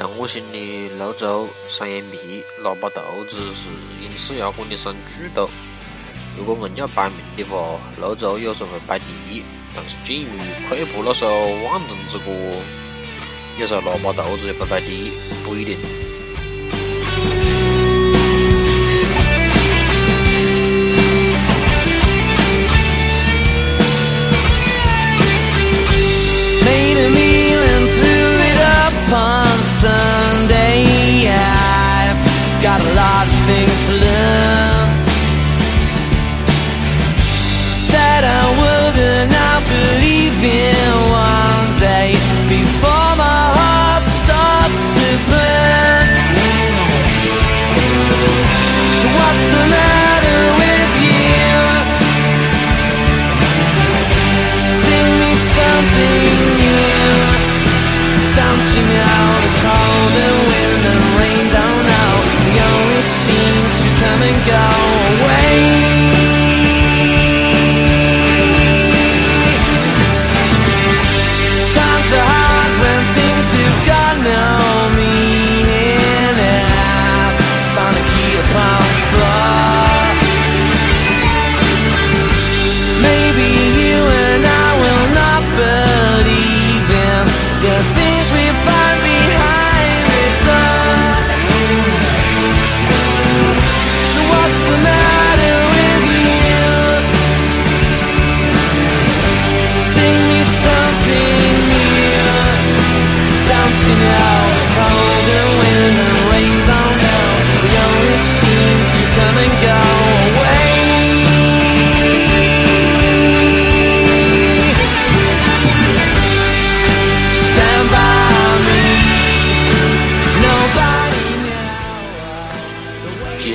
在我心里泸州三眼皮腊八肚子是影视摇滚的三巨头。如果硬要排名的话，泸州有时候会排第一，但是鉴于溃部那首《万众之歌》，有时候腊八肚子也会排第一，不一定。Watching out. The cold and wind and rain only seem to come and go.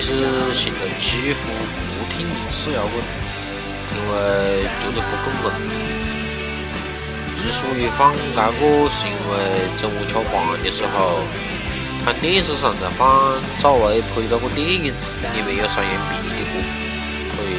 实现在几乎不听民事摇滚，因为觉得不够冷。之所以放这个，是因为中午吃饭的时候，看电视上在放赵薇拍那个电影，里面有双眼皮的歌，所以。